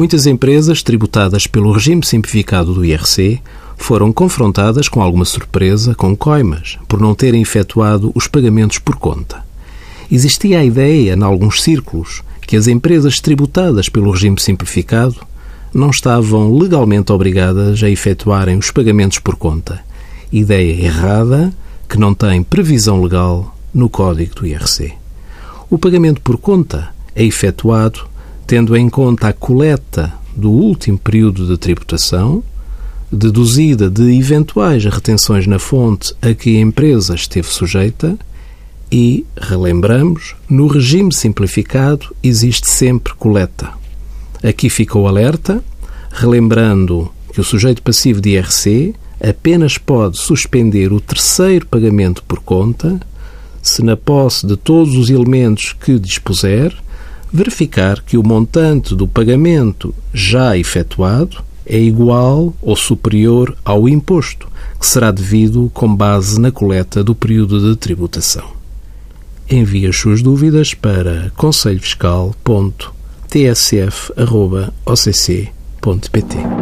Muitas empresas tributadas pelo regime simplificado do IRC foram confrontadas com alguma surpresa com coimas por não terem efetuado os pagamentos por conta. Existia a ideia, em alguns círculos, que as empresas tributadas pelo regime simplificado não estavam legalmente obrigadas a efetuarem os pagamentos por conta. Ideia errada que não tem previsão legal no Código do IRC. O pagamento por conta é efetuado tendo em conta a coleta do último período de tributação, deduzida de eventuais retenções na fonte a que a empresa esteve sujeita e, relembramos, no regime simplificado existe sempre coleta. Aqui fica o alerta, relembrando que o sujeito passivo de IRC apenas pode suspender o terceiro pagamento por conta se, na posse de todos os elementos que dispuser, verificar que o montante do pagamento já efetuado é igual ou superior ao imposto, que será devido com base na coleta do período de tributação. Envie as suas dúvidas para conselhofiscal.tsf.occ.pt.